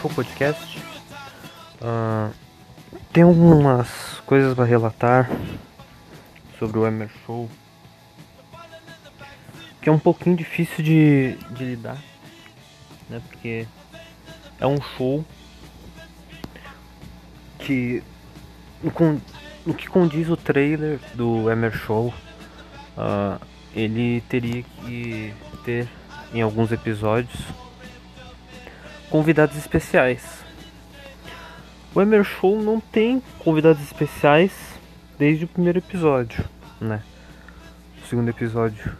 Show Podcast. Ah, tem algumas coisas para relatar sobre o Emer Show que é um pouquinho difícil de, de lidar, né? Porque é um show que no que condiz o trailer do Emer Show, ah, ele teria que ter em alguns episódios convidados especiais. O Emer Show não tem convidados especiais desde o primeiro episódio, né? O segundo episódio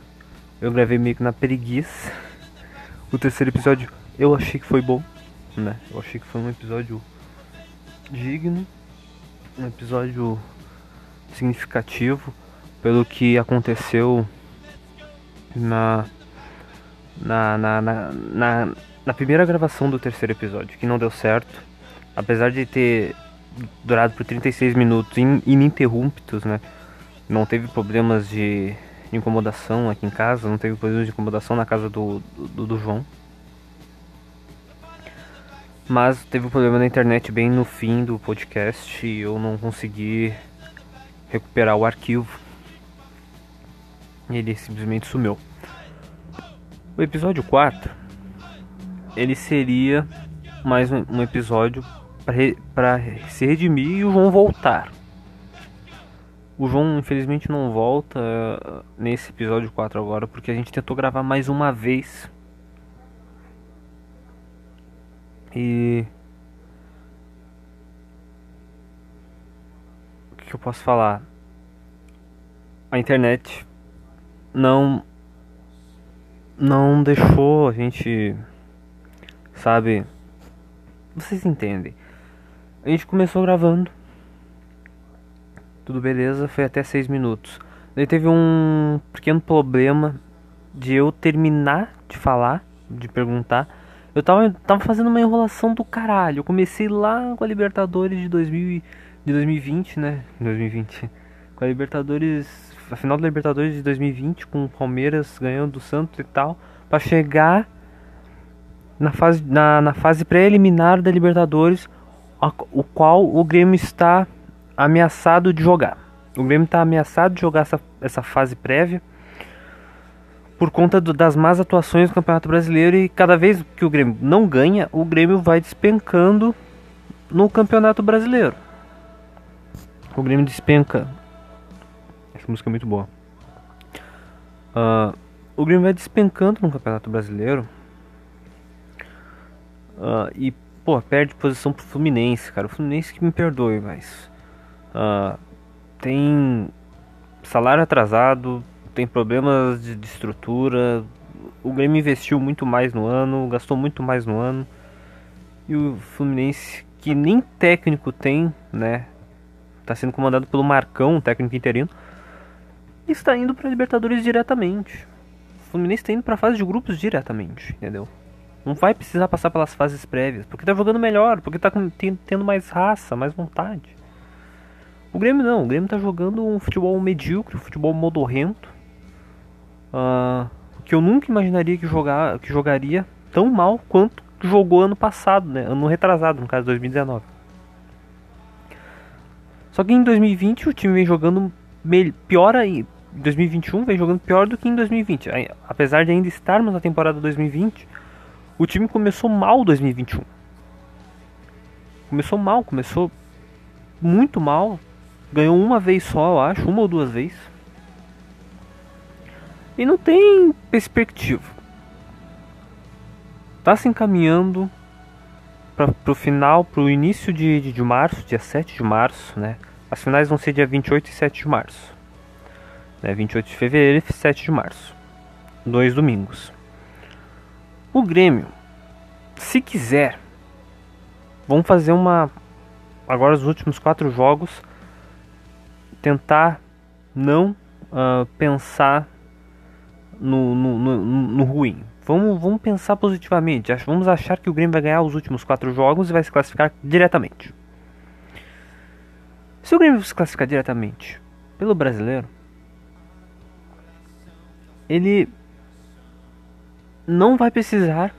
eu gravei meio que na preguiça. O terceiro episódio eu achei que foi bom, né? Eu achei que foi um episódio digno, um episódio significativo pelo que aconteceu na na, na, na, na, na primeira gravação do terceiro episódio, que não deu certo. Apesar de ter durado por 36 minutos in- ininterruptos, né? Não teve problemas de, incomodação aqui em casa, não teve problemas de incomodação na casa do, do, do João. Mas teve um problema na internet bem no fim do podcast e eu não consegui recuperar o arquivo. Ele simplesmente sumiu. O episódio 4 ele seria mais um, um episódio para se redimir e o João voltar. O João infelizmente não volta eh, nesse episódio 4 agora porque a gente tentou gravar mais uma vez. E o que eu posso falar? A internet não não deixou a gente, sabe? Vocês entendem? A gente começou gravando, tudo beleza, foi até 6 minutos. Daí teve um pequeno problema de eu terminar de falar, de perguntar. Eu tava, tava fazendo uma enrolação do caralho. Eu comecei lá com a Libertadores de, 2000, e- de 2020, né? 2020. Com a Libertadores, a final da Libertadores de 2020, com o Palmeiras ganhando do Santos e tal, pra chegar na fase, na, na fase preliminar da Libertadores, a- o qual o Grêmio está ameaçado de jogar. O Grêmio está ameaçado de jogar essa, essa fase prévia por conta do- das más atuações do Campeonato Brasileiro e cada vez que o Grêmio não ganha, o Grêmio vai despencando no Campeonato Brasileiro. O Grêmio despenca. Essa música é muito boa. Ah, o Grêmio vai despencando no Campeonato Brasileiro. Ah, e, pô, perde posição pro Fluminense, cara. O Fluminense que me perdoe, mas. ah, tem salário atrasado, tem problemas de, de estrutura. O Grêmio investiu muito mais no ano, gastou muito mais no ano. E o Fluminense, que nem técnico tem, né? Tá sendo comandado pelo Marcão, técnico interino. Está indo pra Libertadores diretamente. O Fluminense tá indo pra fase de grupos diretamente, entendeu? Não vai precisar passar pelas fases prévias, porque tá jogando melhor, porque tá com- ten- tendo mais raça, mais vontade. O Grêmio não, o Grêmio tá jogando um futebol medíocre, um futebol modorrento. ah, que eu nunca imaginaria que, jogar, que jogaria tão mal quanto jogou ano passado, né? Ano retrasado, no caso 2019. Só que em 2020 o time vem jogando pior aí. Em 2021 vem jogando pior do que em 2020. Aí, Apesar de ainda estarmos na temporada 2020, o time começou mal 2021. Começou mal, começou muito mal. Ganhou uma vez só, eu acho, uma ou duas vezes. E não tem perspectiva. tá se encaminhando para pro final, pro início de, de, de março, dia 7 de março, né? As finais vão ser dia 28 e 7 de março. Né? 28 de fevereiro e 7 de março. Dois domingos. O Grêmio, se quiser, vamos fazer uma. Agora os últimos quatro jogos. Tentar não uh, pensar no, no, no, no ruim. Vamos, vamos pensar positivamente. Vamos achar que o Grêmio vai ganhar os últimos quatro jogos e vai se classificar diretamente. Se o Grêmio se classificar diretamente pelo brasileiro, ele não vai precisar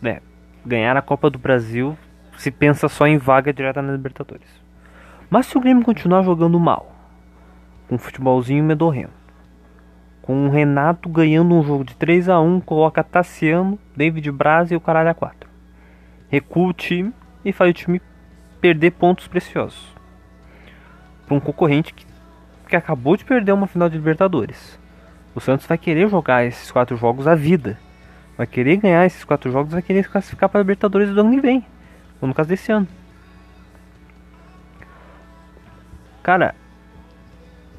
né, ganhar a Copa do Brasil se pensa só em vaga direta na Libertadores. Mas se o Grêmio continuar jogando mal, com um futebolzinho medorrento, com o Renato ganhando um jogo de 3 a 1 coloca Tassiano, David Braz e o caralho a 4. Recua o time e faz o time perder pontos preciosos. Para um concorrente que, que acabou de perder uma final de Libertadores. O Santos vai querer jogar esses quatro jogos à vida. Vai querer ganhar esses quatro jogos, vai querer se classificar para a Libertadores do ano que vem. Ou no caso desse ano. Cara,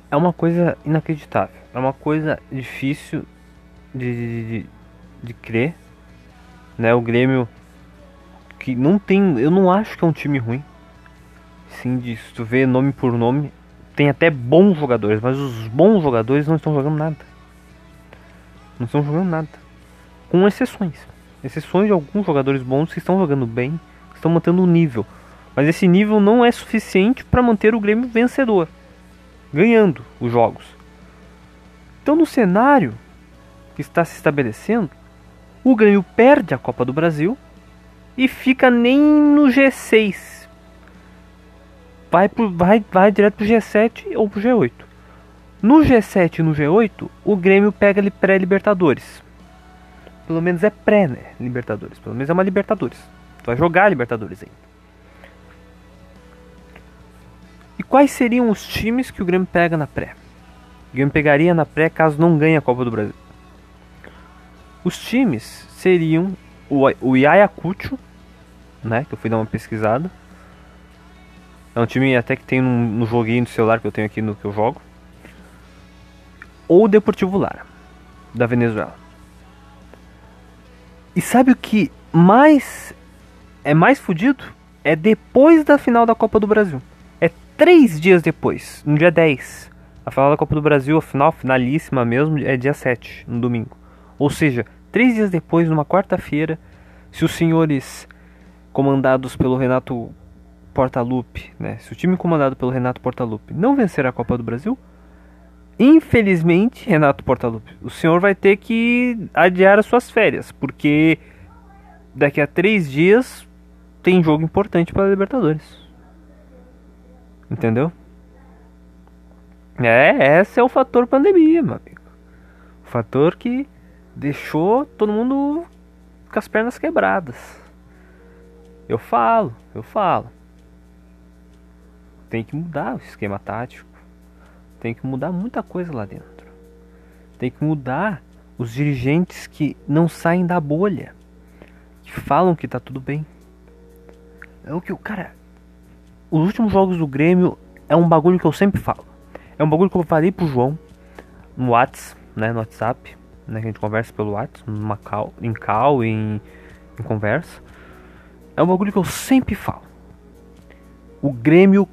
é uma coisa inacreditável. É uma coisa difícil de, de, de crer. Né? O Grêmio que não tem. Eu não acho que é um time ruim. Sim, de, se tu vê nome por nome, tem até bons jogadores, mas os bons jogadores não estão jogando nada. Não estão jogando nada. Com exceções. Exceções de alguns jogadores bons que estão jogando bem, estão mantendo o nível. Mas esse nível não é suficiente para manter o Grêmio vencedor ganhando os jogos. Então, no cenário que está se estabelecendo, o Grêmio perde a Copa do Brasil e fica nem no G6. Vai, pro, vai, vai direto pro G7 ou pro G8. No G7 e no G8, o Grêmio pega ele pré-Libertadores. Pelo menos é pré, né? Libertadores. Pelo menos é uma Libertadores. Tu vai jogar Libertadores ainda. E quais seriam os times que o Grêmio pega na pré? O Grêmio pegaria na pré caso não ganhe a Copa do Brasil. Os times seriam o, o né? Que eu fui dar uma pesquisada. É um time até que tem no joguinho do celular que eu tenho aqui no que eu jogo. Ou Deportivo Lara, da Venezuela. E sabe o que mais é mais fodido? É depois da final da Copa do Brasil três dias depois, no dia 10. A final da Copa do Brasil, a final finalíssima mesmo, é dia 7, no domingo. Ou seja, três dias depois, numa quarta-feira, se os senhores comandados pelo Renato Portaluppi, né, se o time comandado pelo Renato Portaluppi não vencer a Copa do Brasil, infelizmente, Renato Portaluppi, o senhor vai ter que adiar as suas férias, porque daqui a três dias tem jogo importante para a Libertadores. Entendeu? É, esse é o fator pandemia, meu amigo. O fator que deixou todo mundo com as pernas quebradas. Eu falo, eu falo. Tem que mudar o esquema tático. Tem que mudar muita coisa lá dentro. Tem que mudar os dirigentes que não saem da bolha. Que falam que tá tudo bem. É o que o cara os últimos jogos do Grêmio é um bagulho que eu sempre falo. É um bagulho que eu falei pro João no WhatsApp, né, no WhatsApp, né, que a gente conversa pelo WhatsApp, numa em call, em, em conversa. É um bagulho que eu sempre falo. O Grêmio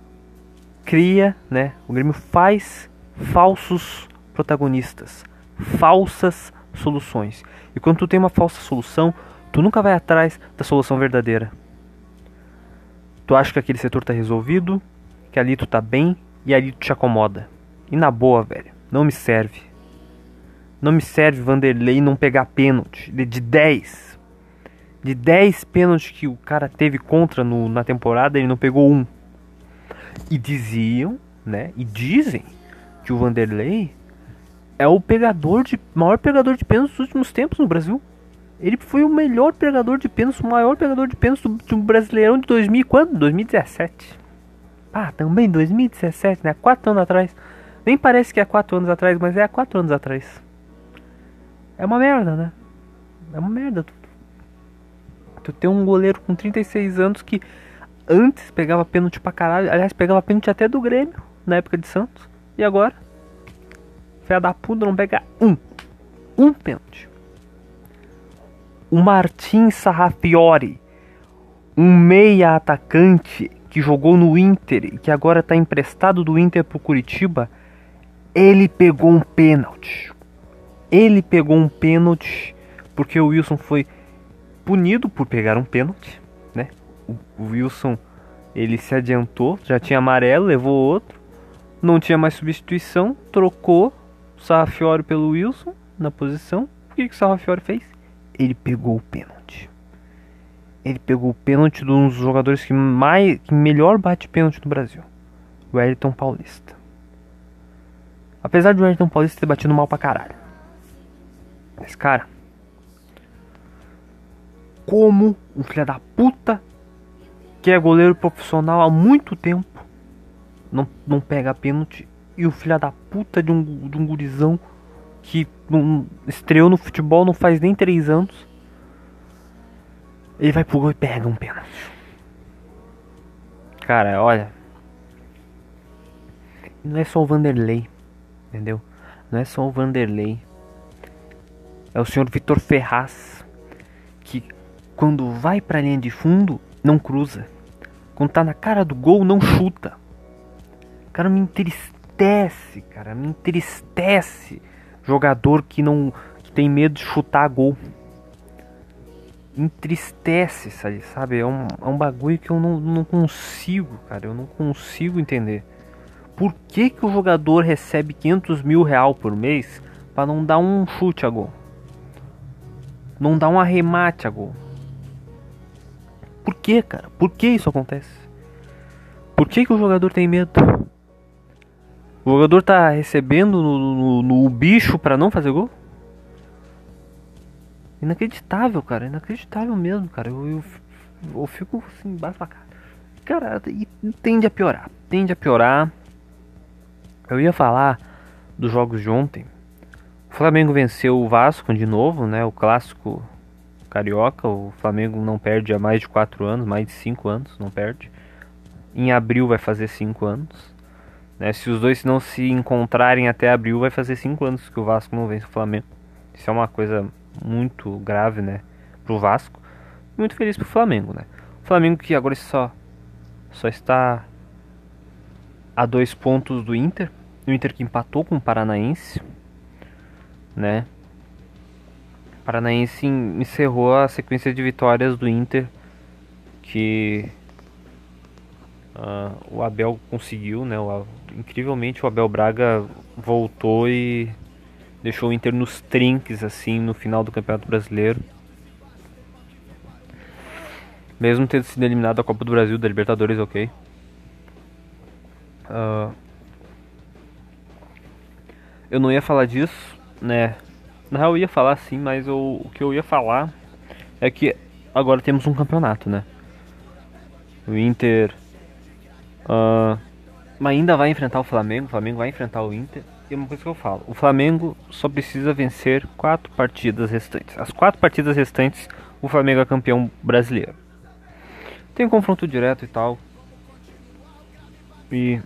cria, né, o Grêmio faz falsos protagonistas, falsas soluções. E quando tu tem uma falsa solução, tu nunca vai atrás da solução verdadeira. Tu acha que aquele setor tá resolvido, que ali tu tá bem e ali tu te acomoda. E na boa, velho, não me serve. Não me serve Vanderlei não pegar pênalti de 10. De 10 pênaltis que o cara teve contra no, na temporada, ele não pegou um. E diziam, né? E dizem que o Vanderlei é o pegador de maior pegador de pênaltis dos últimos tempos no Brasil. Ele foi o melhor pegador de pênaltis, o maior pegador de pênaltis do, do Brasileirão de 2000 quando? 2017. Ah, também 2017, né? Quatro anos atrás. Nem parece que é quatro anos atrás, mas é há quatro anos atrás. É uma merda, né? É uma merda tudo. Tu tem um goleiro com 36 anos que antes pegava pênalti pra caralho. Aliás, pegava pênalti até do Grêmio, na época de Santos. E agora? Fé da puta não pega um. Um pênalti. O Martin Sarrafiori, um meia atacante que jogou no Inter e que agora está emprestado do Inter pro Curitiba, ele pegou um pênalti. Ele pegou um pênalti porque o Wilson foi punido por pegar um pênalti? O, Wilson ele se adiantou, já tinha amarelo, levou outro, não tinha mais substituição, trocou o Sarrafiori pelo Wilson na posição. O que, que o Sarrafiori fez? Ele pegou o pênalti. Ele pegou o pênalti de um dos jogadores que, mais, que melhor bate pênalti no Brasil. O Wellington Paulista. Apesar de o Wellington Paulista ter batido mal pra caralho. Mas, cara. Como um filho da puta que é goleiro profissional há muito tempo não, não pega pênalti e o filho da puta de um, de um gurizão que estreou no futebol não faz nem 3 anos. Ele vai pro gol e pega um pênalti. Cara, olha. Não é só o Vanderlei, entendeu? Não é só o Vanderlei. É o senhor Vitor Ferraz que quando vai pra linha de fundo não cruza. Quando tá na cara do gol não chuta. Cara, me entristece, cara, me entristece jogador que não que tem medo de chutar gol. Entristece, sabe? É um, é um bagulho que eu não, não consigo, cara. Eu não consigo entender. Por que, que o jogador recebe 500 mil real por mês para não dar um chute a gol? Não dar um arremate a gol? Por que, cara? Por que isso acontece? Por que, que o jogador tem medo? O jogador tá recebendo no, no, no bicho para não fazer gol? Inacreditável, cara. Inacreditável mesmo, cara. Eu, eu, eu fico assim, cara. Cara, e tende a piorar. Tende a piorar. Eu ia falar dos jogos de ontem. O Flamengo venceu o Vasco de novo, né? O clássico carioca. O Flamengo não perde há mais de 4 anos, mais de 5 anos, não perde. Em abril vai fazer 5 anos. Né? Se os dois não se encontrarem até abril, vai fazer 5 anos que o Vasco não vence o Flamengo. Isso é uma coisa muito grave, né? Pro Vasco. Muito feliz pro Flamengo, né? O Flamengo que agora só, só está a dois pontos do Inter. O Inter que empatou com o Paranaense, né? Paranaense encerrou a sequência de vitórias do Inter que uh, o Abel conseguiu, né? O, incrivelmente o Abel Braga voltou e deixou o Inter nos trinques assim no final do Campeonato Brasileiro. Mesmo tendo sido eliminado da Copa do Brasil, da Libertadores, ok. Uh, eu não ia falar disso, né? Na real eu ia falar sim, mas eu, o que eu ia falar é que agora temos um campeonato, né? O Inter uh, ainda vai enfrentar o Flamengo, o Flamengo vai enfrentar o Inter. E uma coisa que eu falo, o Flamengo só precisa vencer quatro partidas restantes. As quatro partidas restantes, o Flamengo é campeão brasileiro. Tem um confronto direto e tal. E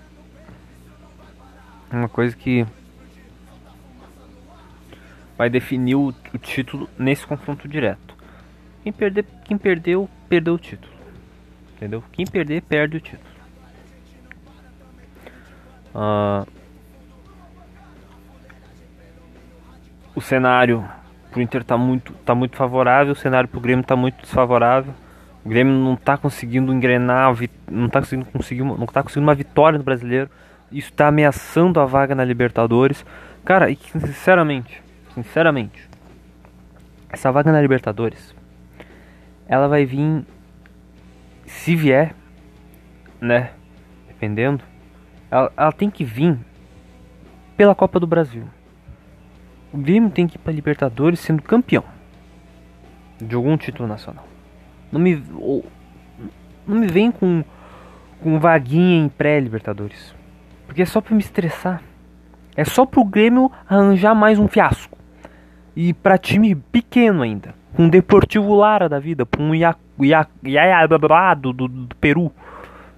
uma coisa que vai definir o, o título nesse confronto direto. Quem perder, quem perdeu, perdeu o título. Entendeu? Quem perder, perde o título. Uh, o cenário pro Inter tá muito, tá muito favorável, o cenário pro Grêmio tá muito desfavorável. O Grêmio não tá conseguindo engrenar, não tá conseguindo conseguir, não tá conseguindo uma vitória no Brasileiro. Isso tá ameaçando a vaga na Libertadores. Cara, e sinceramente, sinceramente, essa vaga na Libertadores, ela vai vir se vier, né, dependendo, ela, ela tem que vir pela Copa do Brasil. O Grêmio tem que ir para Libertadores sendo campeão de algum título nacional. Não me, não me vem com, com vaguinha em pré-Libertadores. Porque é só para me estressar. É só pro Grêmio arranjar mais um fiasco. E para time pequeno ainda. um Deportivo Lara da vida, um Ia- Ia- Iaia do, do, do Peru.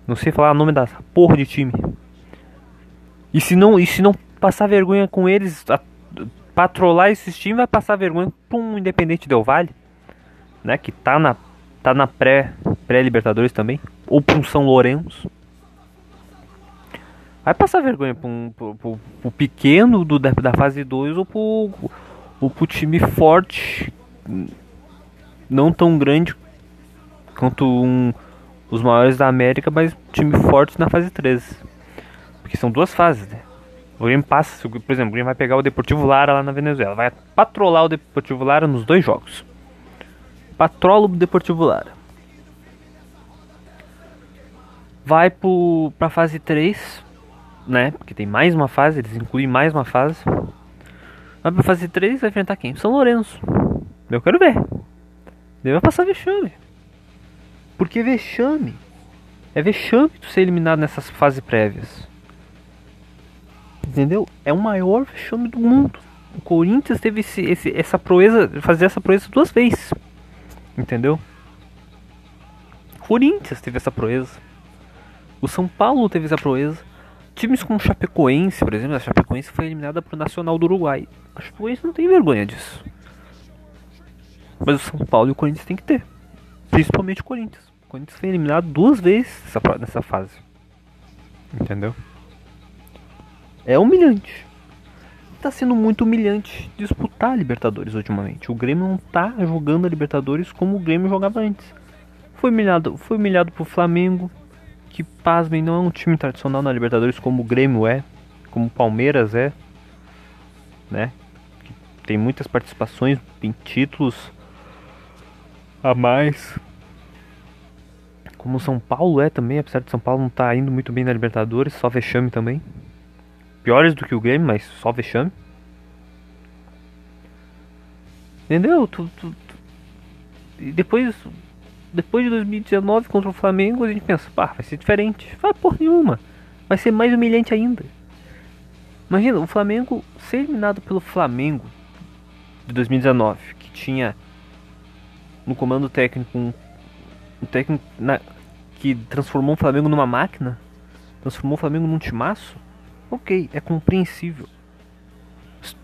Não sei falar o nome da porra de time. E se não, e se não passar vergonha com eles, a, patrolar esses times, vai passar vergonha pra um Independente Del Vale, né? Que tá na, tá na pré, pré-Libertadores também. Ou pra um São Lourenço. Vai passar vergonha pra um, pro, pro- pro pequeno do, da, da fase 2 ou pro, ou pro time forte, não tão grande quanto um, os maiores da América, mas time forte na fase 3. Porque são duas fases, né? O Grêmio passa, o- por exemplo, o Grêmio vai pegar o Deportivo Lara lá na Venezuela, vai patrolar o Deportivo Lara nos dois jogos. Patrola o Deportivo Lara. Vai pro, pra fase 3, né? Porque tem mais uma fase, eles incluem mais uma fase. Vai pra fase 3 vai enfrentar quem? São Lourenço. Eu quero ver. Deve passar vexame. Porque vexame. É vexame tu ser eliminado nessas fases prévias. Entendeu? É o maior vexame do mundo. O Corinthians teve esse, esse- essa proeza, fazer essa proeza duas vezes. Entendeu? O Corinthians teve essa proeza. O São Paulo teve essa proeza. Times como Chapecoense, por exemplo, a Chapecoense foi eliminada pro Nacional do Uruguai. A Chapecoense não tem vergonha disso. Mas o São Paulo e o Corinthians tem que ter. Principalmente o Corinthians. O Corinthians foi eliminado duas vezes nessa, fase. Entendeu? É humilhante. Tá sendo muito humilhante disputar a Libertadores ultimamente. O Grêmio não tá jogando a Libertadores como o Grêmio jogava antes. Foi humilhado, foi humilhado pro Flamengo, que pasmem, não é um time tradicional na Libertadores como o Grêmio é, como o Palmeiras é, né? Que tem muitas participações em títulos a mais. Como o São Paulo é também, apesar de São Paulo não estar indo muito bem na Libertadores, só vexame também. Piores do que o Grêmio, mas só vexame. Entendeu? Tu, tu- tu- E depois, depois de 2019 contra o Flamengo, a gente pensa, pá, vai ser diferente. Vai porra nenhuma. Vai ser mais humilhante ainda. Imagina, o Flamengo ser eliminado pelo Flamengo de 2019, que tinha no comando técnico um, um técnico na- que transformou o Flamengo numa máquina, transformou o Flamengo num timaço. Ok, é compreensível.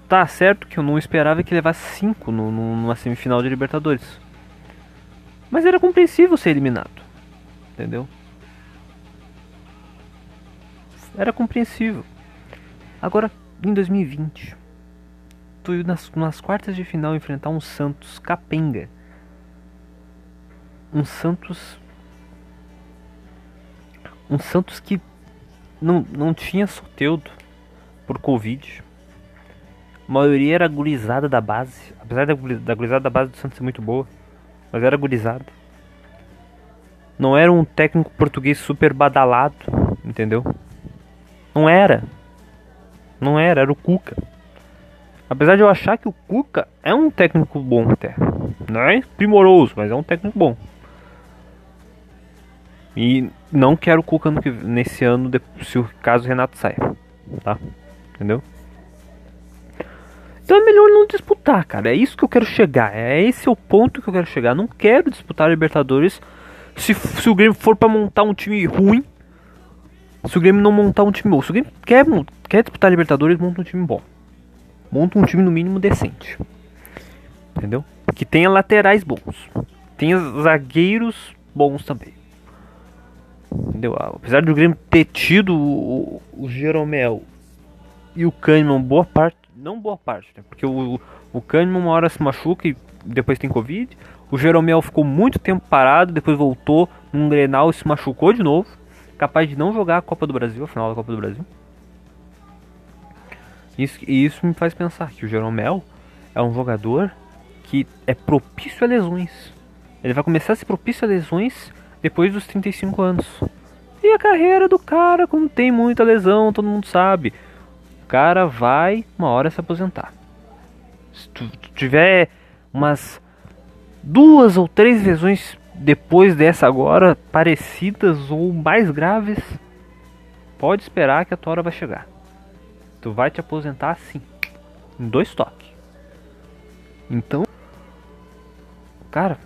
Tá certo que eu não esperava que levasse 5 no, no, numa semifinal de Libertadores. Mas era compreensível ser eliminado. Entendeu? Era compreensível. Agora, em 2020, tu nas, nas quartas de final enfrentar um Santos capenga. Um Santos. Um Santos que não, não tinha Soteudo por Covid. A maioria era gurizada da base. Apesar da, da gurizada da base do Santos ser muito boa. Mas era gurizada. Não era um técnico português super badalado. Entendeu? Não era. Não era, era o Cuca. Apesar de eu achar que o Cuca é um técnico bom até. Não é primoroso, mas é um técnico bom. E não quero o Cuca nesse ano, se o caso Renato saia. Tá? Entendeu? Então é melhor não disputar, cara. É isso que eu quero chegar. É esse é o ponto que eu quero chegar. Não quero disputar a Libertadores se, se o Grêmio for pra montar um time ruim. Se o Grêmio não montar um time bom. Se o Grêmio quer, quer disputar a Libertadores, monta um time bom. Monta um time no mínimo decente. Entendeu? Que tenha laterais bons. Tenha zagueiros bons também. Entendeu? Apesar do Grêmio ter tido o, o Jeromel e o Kahneman boa parte, não boa parte, né? Porque o, o Kahneman uma hora se machuca e depois tem Covid. O Jeromel ficou muito tempo parado, depois voltou num Grenal e se machucou de novo. Capaz de não jogar a Copa do Brasil, a final da Copa do Brasil. Isso, e isso me faz pensar que o Jeromel é um jogador que é propício a lesões. Ele vai começar a ser propício a lesões depois dos 35 anos. E a carreira do cara, como tem muita lesão, todo mundo sabe. Cara vai uma hora se aposentar. Se tu tiver umas duas ou três lesões depois dessa agora, parecidas ou mais graves, pode esperar que a tua hora vai chegar. Tu vai te aposentar assim, em dois toques. Então, Cara,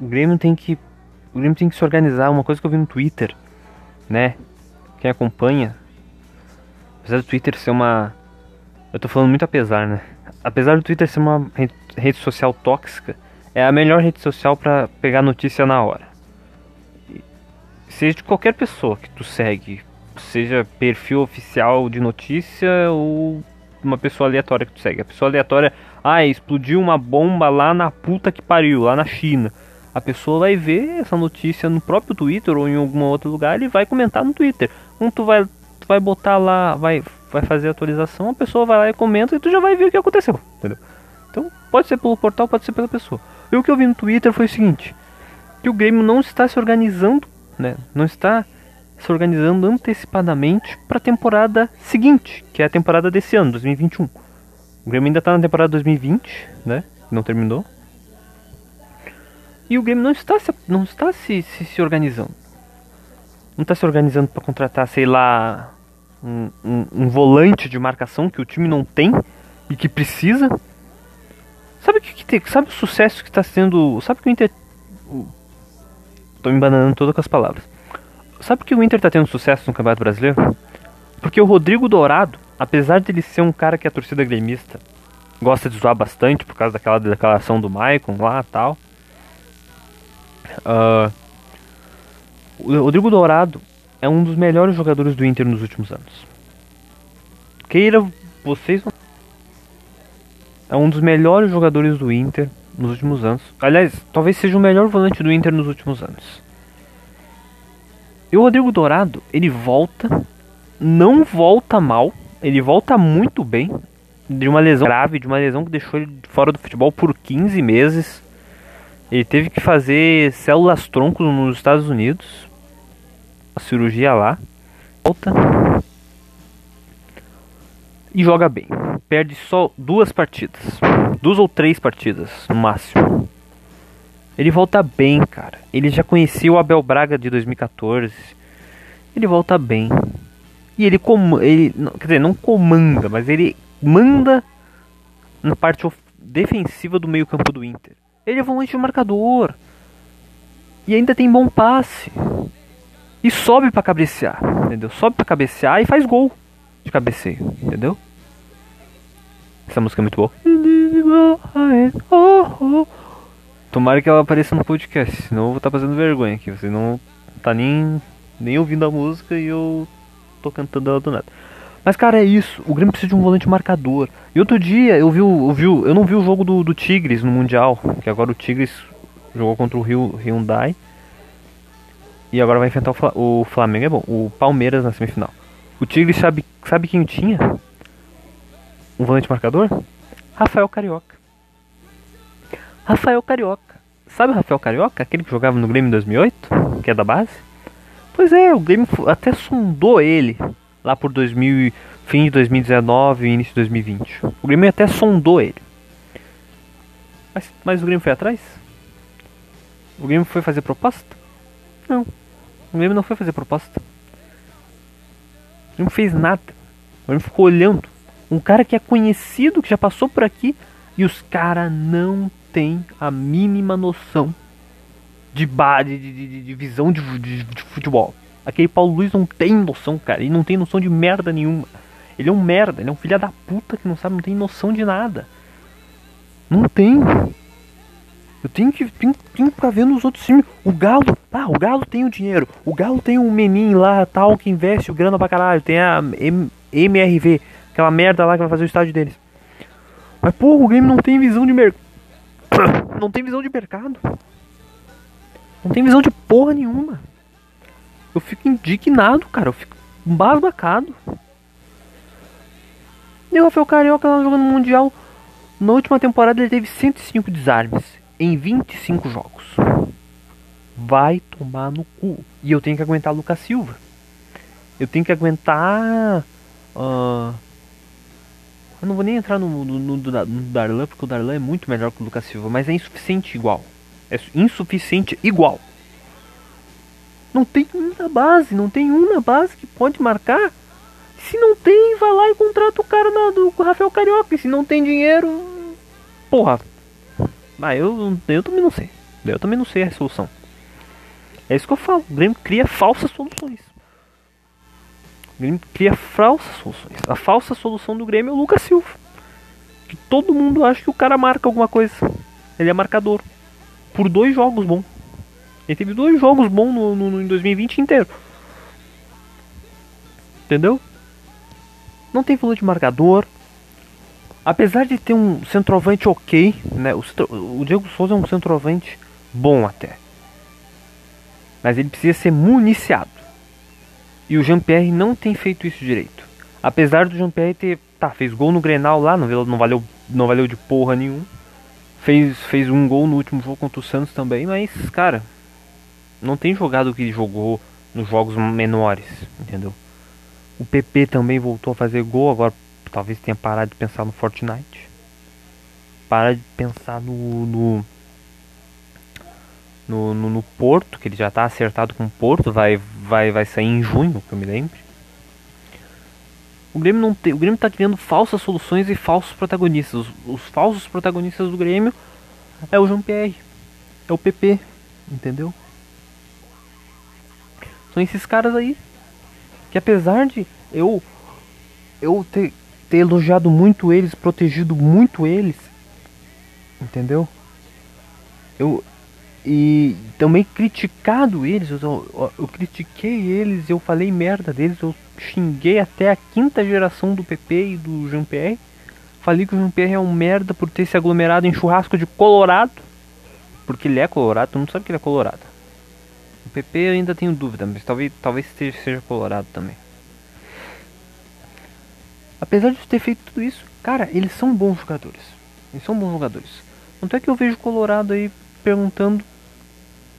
o Grêmio tem que. O Grêmio tem que se organizar. Uma coisa que eu vi no Twitter, né? Quem acompanha. Apesar do Twitter ser uma. Eu tô falando muito apesar, né? Apesar do Twitter ser uma re- rede social tóxica, é a melhor rede social pra pegar notícia na hora. Seja de qualquer pessoa que tu segue, seja perfil oficial de notícia ou uma pessoa aleatória que tu segue. A pessoa aleatória, ah, explodiu uma bomba lá na puta que pariu, lá na China. A pessoa vai ver essa notícia no próprio Twitter ou em algum outro lugar e vai comentar no Twitter. Quando tu vai, tu vai botar lá, vai, vai fazer a atualização, a pessoa vai lá e comenta e tu já vai ver o que aconteceu, entendeu? Então, pode ser pelo portal, pode ser pela pessoa. E o que eu vi no Twitter foi o seguinte: que o Grêmio não está se organizando, né? Não está se organizando antecipadamente para a temporada seguinte, que é a temporada desse ano, 2021. O Grêmio ainda está na temporada 2020, né? Não terminou. E o Grêmio não está se, não está se, se, se organizando. Não está se organizando para contratar, sei lá, um, um, um volante de marcação que o time não tem e que precisa. Sabe o que, que tem? Sabe o sucesso que está sendo. Sabe que o Inter. Tô me embananando todas com as palavras. Sabe que o Inter tá tendo sucesso no Campeonato Brasileiro? Porque o Rodrigo Dourado, apesar de ele ser um cara que a torcida gremista gosta de zoar bastante por causa daquela declaração do Maicon lá e tal. ah, o Rodrigo Dourado é um dos melhores jogadores do Inter nos últimos anos. Queira vocês é um dos melhores jogadores do Inter nos últimos anos. Aliás, talvez seja o melhor volante do Inter nos últimos anos. E o Rodrigo Dourado, ele volta, não volta mal, ele volta muito bem de uma lesão grave, de uma lesão que deixou ele fora do futebol por 15 meses. Ele teve que fazer células troncos nos Estados Unidos, a cirurgia lá. Volta e joga bem. Perde só duas partidas. Duas ou três partidas, no máximo. Ele volta bem, cara. Ele já conhecia o Abel Braga de 2014. Ele volta bem. E ele comanda. Ele, quer dizer, não comanda, mas ele manda na parte defensiva do meio-campo do Inter. Ele é volante marcador. E ainda tem bom passe. E sobe pra cabecear, entendeu? Sobe pra cabecear e faz gol de cabeceio, entendeu? Essa música é muito boa. Tomara que ela apareça no podcast, senão eu vou estar fazendo vergonha aqui. Você não tá nem, nem ouvindo a música e eu tô cantando ela do nada. Mas cara, é isso. O Grêmio precisa de um volante marcador. E outro dia eu vi, eu vi, eu não vi o jogo do, do Tigres no Mundial, que agora o Tigres jogou contra o Rio, Hyundai. E agora vai enfrentar o, Fla- o Flamengo, é bom. O Palmeiras na semifinal. O Tigres sabe, sabe quem tinha? Um volante marcador? Rafael Carioca. Rafael Carioca. Sabe o Rafael Carioca? Aquele que jogava no Grêmio em 2008? Que é da base? Pois é, o Grêmio até sondou ele lá por 2000, e- fim de 2019 e início de 2020. O Grêmio até sondou ele. Mas, mas o Grêmio foi atrás? O Grêmio foi fazer proposta? Não. O Grêmio não foi fazer proposta. O fez nada. O Grêmio ficou olhando. Um cara que é conhecido, que já passou por aqui, e os caras não têm a mínima noção de, ba de, de, de- visão de- de futebol. Aquele Paulo Luiz não tem noção, cara. Ele não tem noção de merda nenhuma. Ele é um merda, ele é um filho da puta que não sabe, não tem noção de nada. Não tem. Eu tenho que, tenho, tenho que ficar vendo os outros times. O Galo, ah, o Galo tem o dinheiro. O Galo tem um menin lá, tal, que investe o grana pra caralho. Tem a M- MRV, aquela merda lá que vai fazer o estádio deles. Mas, porra, o Grêmio não tem visão de mercado. Não tem visão de mercado. Não tem visão de porra nenhuma. Eu fico indignado, cara. Eu fico embasbacado. E o Rafael Carioca lá jogando no Mundial. Na última temporada ele teve 105 desarmes em 25 jogos. Vai tomar no cu. E eu tenho que aguentar Lucas Silva. Eu tenho que aguentar. ah, eu não vou nem entrar no, no, no, no Da- no Darlan, porque o Darlan é muito melhor que o Lucas Silva, mas é insuficiente igual. É su- insuficiente igual. Não tem um na base, não tem um na base que pode marcar. Se não tem, vai lá e contrata o cara na- do Rafael Carioca. E se não tem dinheiro, porra, Ah, eu, eu também não sei. Eu também não sei a solução. É isso que eu falo. O Grêmio cria falsas soluções. O Grêmio cria falsas soluções. A falsa solução do Grêmio é o Lucas Silva. Que todo mundo acha que o cara marca alguma coisa. Ele é marcador. Por dois jogos bons. Ele teve dois jogos bons no, no, no, em 2020 inteiro. Entendeu? Não tem volante marcador. Apesar de ter um centroavante ok, né? O, o Diego Souza é um centroavante bom até. Mas ele precisa ser municiado. E o Jean-Pierre não tem feito isso direito. Apesar do Jean-Pierre ter. Tá, fez gol no Grenal lá, não, valeu, não valeu de porra nenhum. Fez, fez um gol no último jogo contra o Santos também, mas, cara, não tem jogado o que jogou nos jogos menores, entendeu? O PP também voltou a fazer gol, agora talvez tenha parado de pensar no Fortnite. Para de pensar no no, no, no, no Porto, que ele já está acertado com o Porto, vai, vai, vai sair em junho, que eu me lembre. O Grêmio não tem, o Grêmio tá criando falsas soluções e falsos protagonistas. Os, os falsos protagonistas do Grêmio é o Jean Pierre, é o PP, entendeu? São esses caras aí que apesar de eu eu ter, ter elogiado muito eles, protegido muito eles, entendeu? Eu e também criticado eles, eu, eu, eu critiquei eles, eu falei merda deles, eu xinguei até a quinta geração do PP e do Jean-Pierre. Falei que o Jean-Pierre é um merda por ter se aglomerado em churrasco de Colorado. Porque ele é colorado, tu não sabe que ele é colorado. O PP eu ainda tenho dúvida, mas talvez, talvez seja, seja colorado também. Apesar de ter feito tudo isso, cara, eles são bons jogadores. Eles são bons jogadores. Tanto é que eu vejo Colorado aí perguntando,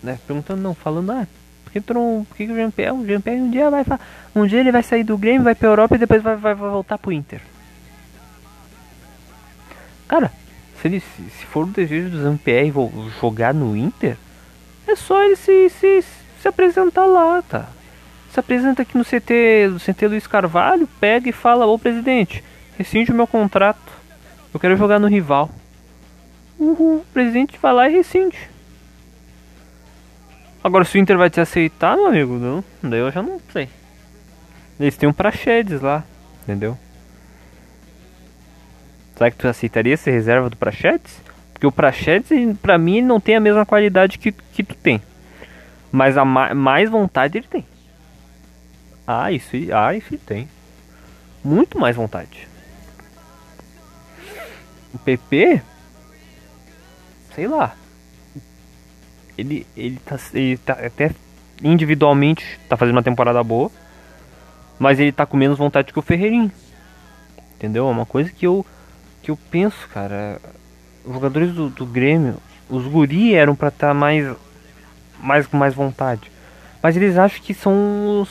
né? Perguntando não, falando, ah, por que, não, por que, o Jean-Pierre, o Jean-Pierre um dia vai um dia ele vai sair do Grêmio, vai pra Europa e depois vai, vai, vai voltar pro Inter. Cara, se, ele, se for o desejo do Jean-Pierre jogar no Inter, é só ele se, se, se apresentar lá, tá? Se apresenta aqui no CT, no CT Luiz Carvalho, pega e fala, ô presidente, rescinde o meu contrato. Eu quero jogar no rival. Uhum, o presidente vai lá e rescinde. Agora se o Inter vai te aceitar, meu amigo, não, daí eu já não sei. Eles têm um Praxedes lá, entendeu? Será que tu aceitaria ser reserva do Praxedes? Porque o Praxedes, pra mim, não tem a mesma qualidade que, que tu tem. Mas a ma mais vontade ele tem. Ah, isso, ah, isso tem. Muito mais vontade. O PP, sei lá. Ele, ele, tá, ele tá até individualmente tá fazendo uma temporada boa. Mas ele tá com menos vontade que o Ferreirinho. Entendeu? É uma coisa que eu que eu penso, cara. Os jogadores do, do Grêmio, os guri eram para estar tá mais mais com mais vontade. Mas eles acham que são os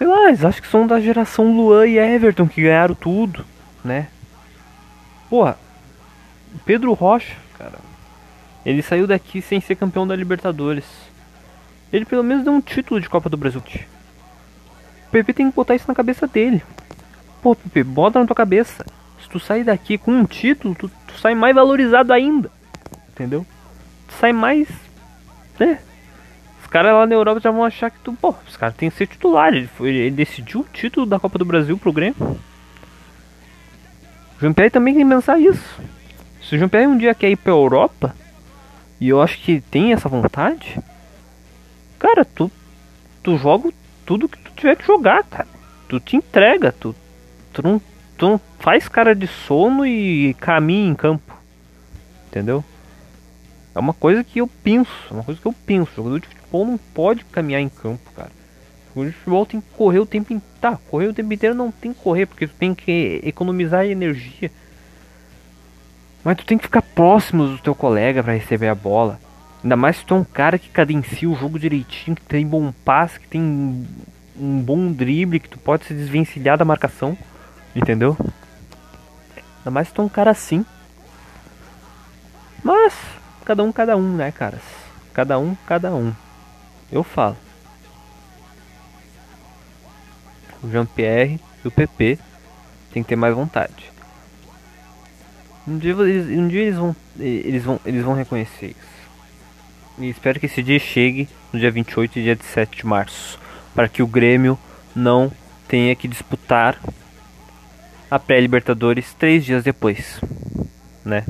sei lá, eles acham que são da geração Luan e Everton que ganharam tudo, né? Porra, Pedro Rocha, cara, ele saiu daqui sem ser campeão da Libertadores. Ele pelo menos deu um título de Copa do Brasil. O PP tem que botar isso na cabeça dele. Pô, PP, bota na tua cabeça. Se tu sair daqui com um título, tu, tu sai mais valorizado ainda. Entendeu? Tu sai mais. Né? Caras lá na Europa já vão achar que tu. Pô, os caras têm que ser titular. Ele, foi, ele decidiu o título da Copa do Brasil pro Grêmio. O Jean-Pierre também tem que pensar isso. Se o Jean-Pierre um dia quer ir pra Europa, e eu acho que tem essa vontade, cara, tu, tu joga tudo que tu tiver que jogar, cara. Tu te entrega, tu, tu, não, tu não faz cara de sono e caminha em campo. Entendeu? É uma coisa que eu penso, é uma coisa que eu penso. Jogador de futebol não pode caminhar em campo, cara. O futebol tem que correr o tempo inteiro. Tá, correr o tempo inteiro não tem que correr, porque tu tem que economizar energia. Mas tu tem que ficar próximo do teu colega para receber a bola. Ainda mais se tu é um cara que cadencia o jogo direitinho, que tem bom passe, que tem um bom drible, que tu pode se desvencilhar da marcação. Entendeu? Ainda mais se tu é um cara assim. Mas, cada um, cada um, né, caras? Cada um, cada um. Eu falo. O Jean-Pierre e o PP tem que ter mais vontade. Um dia, eles, um dia eles, vão, eles, vão, eles vão reconhecer isso. E espero que esse dia chegue no dia 28 e dia 17 de março. Para que o Grêmio não tenha que disputar a pré-Libertadores três dias depois. Né?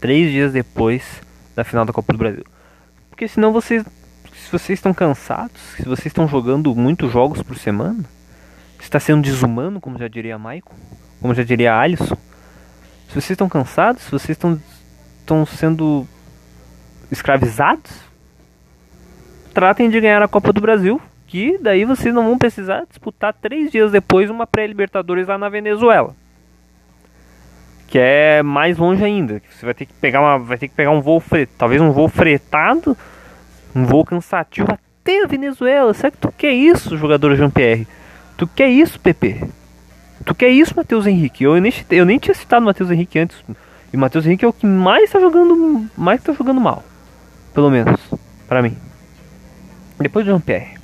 Três dias depois da final da Copa do Brasil. Porque senão vocês. Se vocês estão cansados, se vocês estão jogando muitos jogos por semana, se está sendo desumano, como já diria Maicon, como já diria Alisson. Se vocês estão cansados, se vocês estão, estão sendo escravizados, tratem de ganhar a Copa do Brasil, que daí vocês não vão precisar disputar três dias depois uma pré-Libertadores lá na Venezuela. Que é mais longe ainda. Você vai ter que pegar uma, vai ter que pegar um voo fretado, talvez um voo fretado, um voo cansativo até a Venezuela. Será que tu quer isso, jogador Jean-Pierre? Tu quer isso, PP? Tu quer isso, Matheus Henrique? Eu nem, eu nem tinha citado o Matheus Henrique antes. E o Matheus Henrique é o que mais tá jogando. Mais tá jogando mal. Pelo menos. para mim. Depois do Jean-Pierre.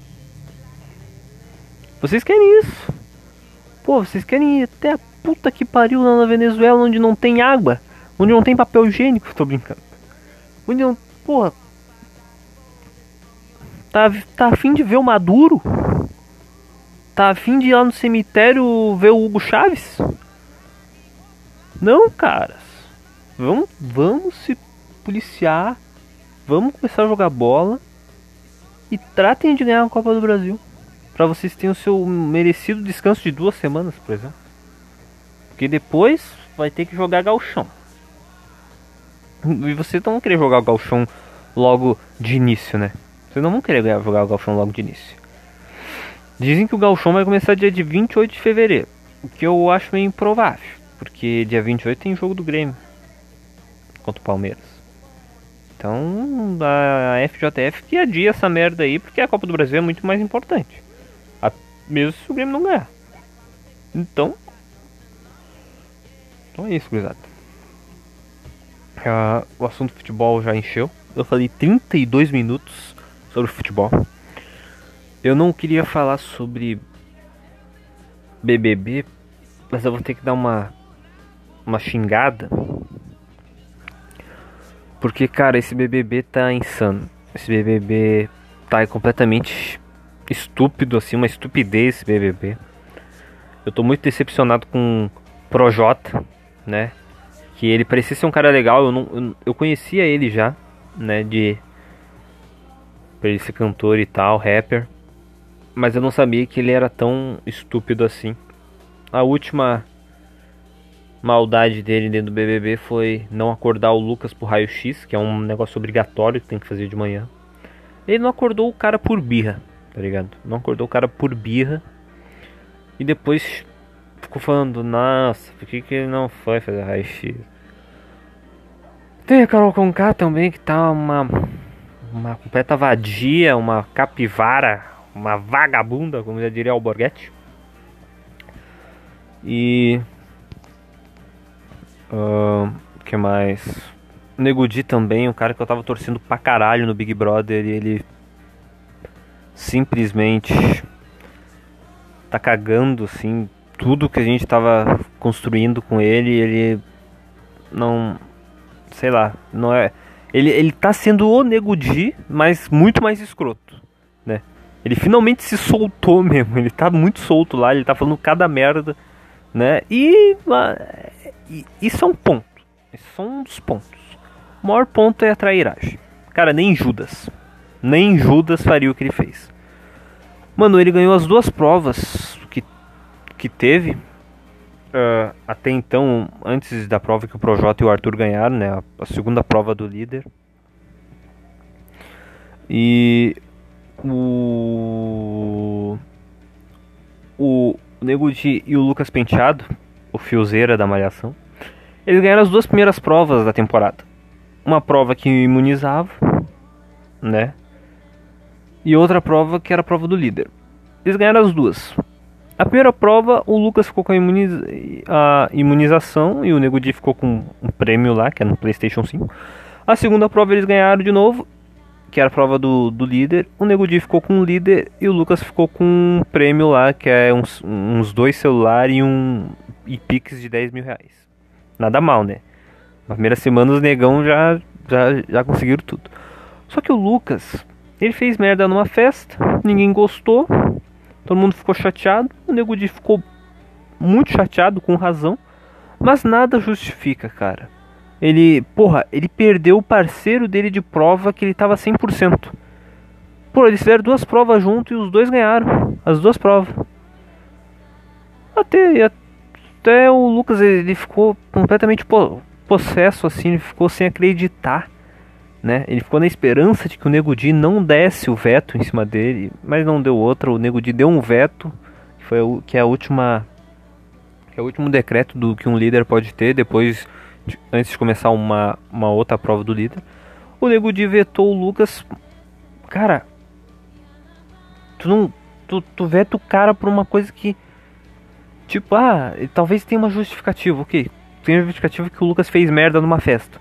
Vocês querem isso? Pô, vocês querem ir até a puta que pariu lá na Venezuela onde não tem água? Onde não tem papel higiênico? Tô brincando. Onde não. Porra. Tá, tá afim de ver o Maduro? Tá afim de ir lá no cemitério ver o Hugo Chaves? Não, caras. Vamos, vamos se policiar. Vamos começar a jogar bola. E tratem de ganhar a Copa do Brasil. Pra vocês terem o seu merecido descanso de duas semanas, por exemplo. Porque depois vai ter que jogar galchão. E vocês não vão querer jogar o galchão logo de início, né? Vocês não vão querer jogar o galchão logo de início. Dizem que o Galchão vai começar dia de 28 de fevereiro. O que eu acho meio improvável. Porque dia 28 tem jogo do Grêmio. Contra o Palmeiras. Então a FJF que adia essa merda aí. Porque a Copa do Brasil é muito mais importante. A, mesmo se o Grêmio não ganhar. Então. Então é isso, gurizada. Uh, o assunto futebol já encheu. Eu falei 32 minutos sobre futebol. Eu não queria falar sobre BBB, mas eu vou ter que dar uma uma xingada. Porque, cara, esse BBB tá insano. Esse BBB tá completamente estúpido, assim, uma estupidez esse BBB. Eu tô muito decepcionado com Projota, né? Que ele parecia ser um cara legal, eu, não, eu, eu conhecia ele já, né? De. Pra ele ser cantor e tal, rapper mas eu não sabia que ele era tão estúpido assim. A última maldade dele dentro do BBB foi não acordar o Lucas pro raio-x, que é um negócio obrigatório que tem que fazer de manhã. Ele não acordou o cara por birra, tá ligado? Não acordou o cara por birra. E depois ficou falando, nossa, por que, que ele não foi fazer raio-x? Tem a Carol Conká também, que tá uma, uma completa vadia, uma capivara uma vagabunda, como já diria o Borghetti. E. O uh, que mais? Negudi também, um cara que eu tava torcendo pra caralho no Big Brother e ele simplesmente tá cagando assim tudo que a gente tava construindo com ele, ele não sei lá, não é ele, ele tá sendo o Negudi, mas muito mais escroto, né? Ele finalmente se soltou mesmo. Ele tá muito solto lá, ele tá falando cada merda, né? E, e isso é um ponto. Isso um dos pontos. O maior ponto é a trairagem. Cara, nem Judas. Nem Judas faria o que ele fez. Mano, ele ganhou as duas provas que, que teve. Uh, até então, antes da prova que o Projota e o Arthur ganharam, né? A, segunda prova do líder. E o o Nego e o Lucas Penteado, o fiozeira da malhação, eles ganharam as duas primeiras provas da temporada. Uma prova que imunizava, né? E outra prova que era a prova do líder. Eles ganharam as duas. A primeira prova, o Lucas ficou com a, imuniza a imunização e o Nego Di ficou com um prêmio lá, que era no PlayStation 5. A segunda prova eles ganharam de novo que era a prova do, do líder. O Nego Di ficou com o líder e o Lucas ficou com um prêmio lá, que é uns, uns dois celulares e um e pix de 10 mil reais. Nada mal, né? Na primeira semana os negão já, já, já conseguiram tudo. Só que o Lucas, ele fez merda numa festa, ninguém gostou, todo mundo ficou chateado, o Nego Di ficou muito chateado, com razão, mas nada justifica, cara. Ele, porra, ele perdeu o parceiro dele de prova que ele tava 100%. Pô, eles fizeram duas provas juntos e os dois ganharam as duas provas. Até, até o Lucas ele ficou completamente po- possesso assim, ele ficou sem acreditar, né? Ele ficou na esperança de que o Nego Di não desse o veto em cima dele, mas não deu outra. O Nego Di deu um veto, que foi o que é a última que é o último decreto do que um líder pode ter depois de- antes de começar uma, uma outra prova do líder. O Nego Di vetou o Lucas. Cara, tu não tu, tu veta o cara por uma coisa que Tipo, ah, talvez tenha uma justificativa, ok. Tem uma justificativa que o Lucas fez merda numa festa.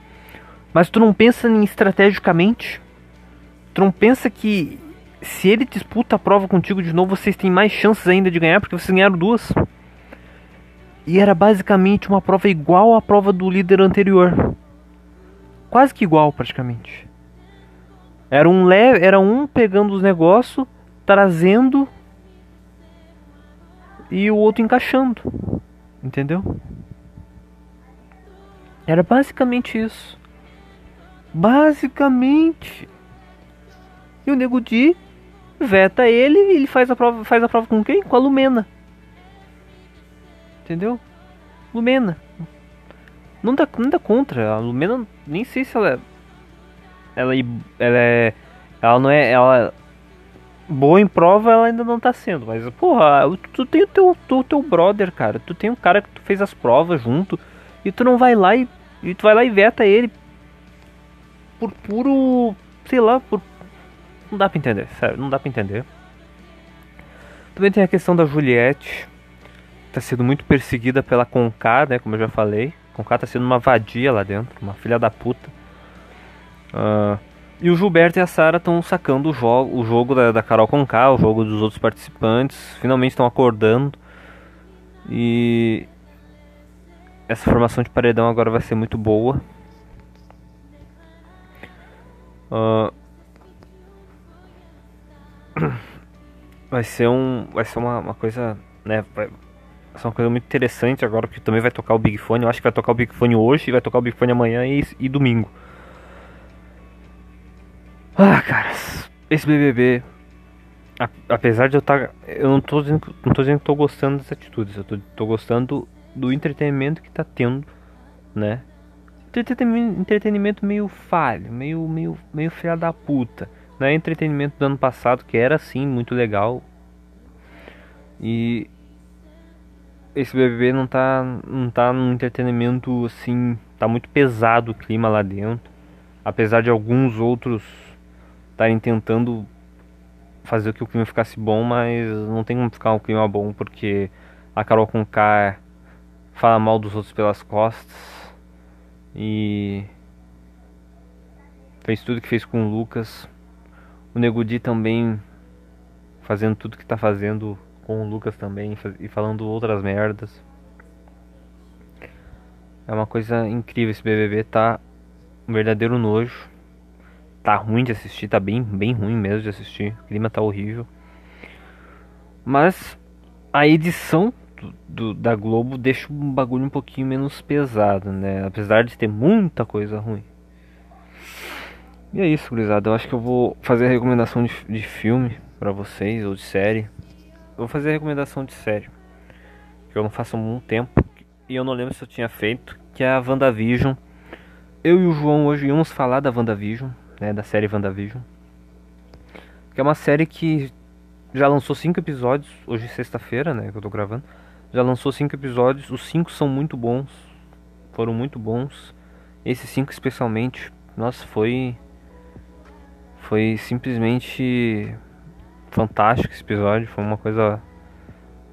Mas tu não pensa em estrategicamente? Tu não pensa que se ele disputa a prova contigo de novo, vocês têm mais chances ainda de ganhar, porque vocês ganharam duas? E era basicamente uma prova igual à prova do líder anterior. Quase que igual, praticamente. Era um, le era um pegando os negócios, trazendo e o outro encaixando. Entendeu? Era basicamente isso. Basicamente. E o Nego Di veta ele e ele faz a prova, faz a prova com quem? Com a Lumena. Entendeu? Lumena. Não dá, não dá contra. A Lumena nem sei se ela é. Ela, é- ela é. Ela não é. Ela boa em prova ela ainda não tá sendo, mas porra, tu tem o teu, tu, teu brother, cara. Tu tem um cara que tu fez as provas junto e tu não vai lá e, e tu vai lá e veta ele por puro, sei lá, por não dá pra entender, sério, não dá pra entender. Também tem a questão da Juliette, tá sendo muito perseguida pela Conká, né, como eu já falei. Conká tá sendo uma vadia lá dentro, uma filha da puta. Ah, e o Gilberto e a Sara estão sacando o jogo, o jogo da, da Carol Conká, o jogo dos outros participantes. Finalmente estão acordando. E essa formação de paredão agora vai ser muito boa. Ah, vai ser um, vai ser uma, uma coisa, né? Vai ser uma coisa muito interessante agora porque também vai tocar o Big Fone. Eu acho que vai tocar o Big Fone hoje, vai tocar o Big Fone amanhã e, e domingo. Ah, cara, esse BBB, apesar de eu estar, eu não tô dizendo, não tô dizendo que tô gostando das atitudes, eu tô gostando do entretenimento que tá tendo, né? Entretenimento, meio falho, meio, meio, meio filha da puta. Não é entretenimento do ano passado que era assim muito legal. E esse BBB não tá, não tá num entretenimento assim, tá muito pesado o clima lá dentro. Apesar de alguns outros estarem tentando fazer com que o clima ficasse bom, mas não tem como ficar um clima bom porque a Carol Conká fala mal dos outros pelas costas e fez tudo que fez com o Lucas. O Nego Di também fazendo tudo que tá fazendo com o Lucas também e falando outras merdas. É uma coisa incrível esse BBB, tá um verdadeiro nojo. Tá ruim de assistir, tá bem, bem ruim mesmo de assistir. O clima tá horrível. Mas a edição do, da Globo deixa um bagulho um pouquinho menos pesado, né? Apesar de ter muita coisa ruim. E é isso, gurizada. Eu acho que eu vou fazer a recomendação de, de filme pra vocês, ou de série. Eu vou fazer a recomendação de série. Que eu não faço há muito tempo. E eu não lembro se eu tinha feito. Que é a WandaVision. Eu e o João hoje íamos falar da WandaVision. Né, da série WandaVision. Que é uma série que já lançou cinco episódios. Hoje é sexta-feira, né? Que eu tô gravando. Já lançou cinco episódios. Os cinco são muito bons. Foram muito bons. Esses cinco especialmente. Nossa, foi. Foi simplesmente fantástico esse episódio. Foi uma coisa.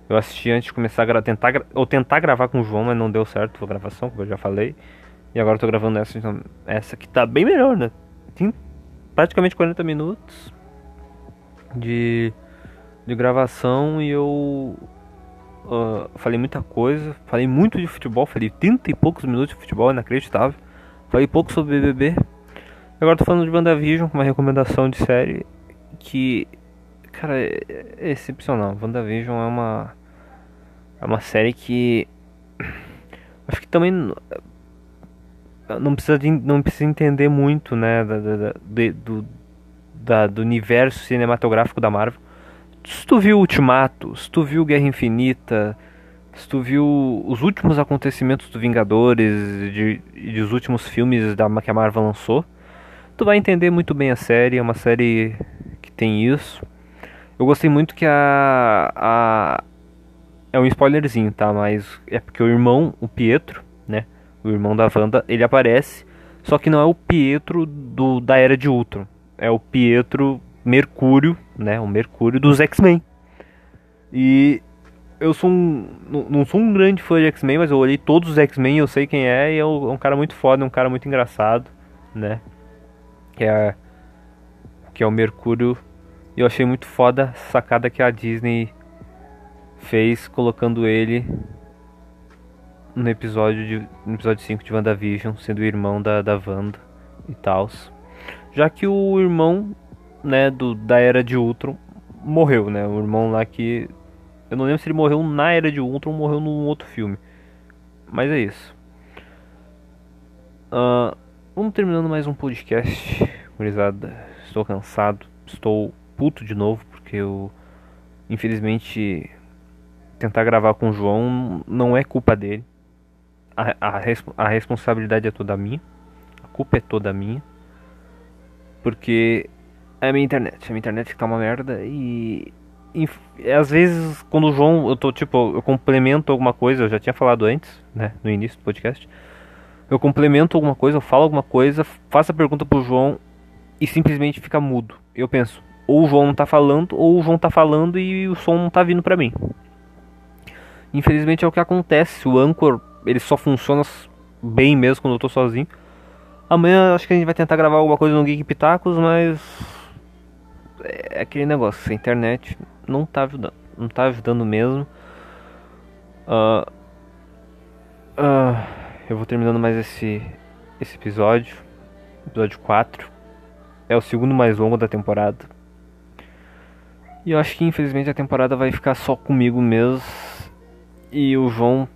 Eu assisti antes de começar a tentar, ou tentar gravar com o João, mas não deu certo a gravação, como eu já falei. E agora eu tô gravando essa, então, essa que tá bem melhor, né? Tem praticamente 40 minutos de, de gravação e eu ah, falei muita coisa. Falei muito de futebol, falei 30 e poucos minutos de futebol, inacreditável. Falei pouco sobre BBB. Agora tô falando de WandaVision, uma recomendação de série que, cara, é, é excepcional. WandaVision é uma é uma série que acho que também não precisa de, não precisa entender muito, né, da, da, de, do da, do universo cinematográfico da Marvel. Se tu viu Ultimato, se tu viu Guerra Infinita, se tu viu os últimos acontecimentos do Vingadores e de, de, os últimos filmes da, que a Marvel lançou, tu vai entender muito bem a série. É uma série que tem isso. Eu gostei muito que a, a é um spoilerzinho, tá? Mas é porque o irmão, o Pietro, né? O irmão da Wanda, ele aparece, só que não é o Pietro do da era de Ultron. É o Pietro Mercúrio, né? O Mercúrio dos X-Men. E eu sou um. Não sou um grande fã de X-Men, mas eu olhei todos os X-Men eu sei quem é, e é um cara muito foda, é um cara muito engraçado, né? Que é. Que é o Mercúrio. E eu achei muito foda a sacada que a Disney fez colocando ele no episódio de no episódio 5 de WandaVision, sendo o irmão da, da Wanda e tal. Já que o irmão, né, do, da era de Ultron morreu, né? O irmão lá que eu não lembro se ele morreu na era de Ultron ou morreu num outro filme. Mas é isso. Uh, vamos terminando mais um podcast, gurizada. Estou cansado, estou puto de novo porque eu infelizmente tentar gravar com o João não é culpa dele. A, a, a responsabilidade é toda minha. A culpa é toda minha. Porque a minha internet. A minha internet que tá uma merda e, e. às vezes, quando o João. Eu tô tipo. Eu complemento alguma coisa. Eu já tinha falado antes, né? No início do podcast. Eu complemento alguma coisa, eu falo alguma coisa, faço a pergunta pro João e simplesmente fica mudo. Eu penso, ou o João não tá falando, ou o João tá falando e o som não tá vindo pra mim. Infelizmente é o que acontece. O Anchor ele só funciona bem mesmo quando eu tô sozinho. Amanhã acho que a gente vai tentar gravar alguma coisa no Geek Pitacos, mas é aquele negócio, a internet não tá ajudando, não tá ajudando mesmo. Uh, uh, eu vou terminando mais esse esse episódio, episódio 4. É o segundo mais longo da temporada. E eu acho que infelizmente a temporada vai ficar só comigo mesmo e o João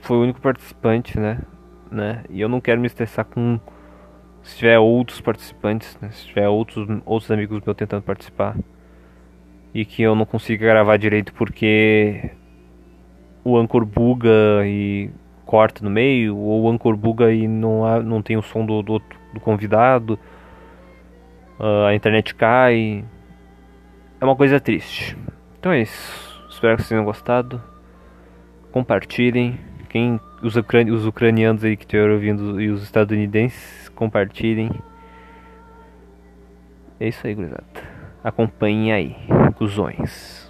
foi o único participante, né? né? E eu não quero me estressar com se tiver outros participantes, né? se tiver outros, outros amigos meus tentando participar e que eu não consiga gravar direito porque o Anchor buga e corta no meio, ou o Anchor buga e não, há, não tem o som do, do, do convidado, uh, a internet cai. É uma coisa triste. Então é isso. Espero que vocês tenham gostado compartilhem. Quem os, ucrani os ucranianos aí que estiveram ouvindo e os estadunidenses, compartilhem. É isso aí, gurizada. Acompanhem aí, cuzões.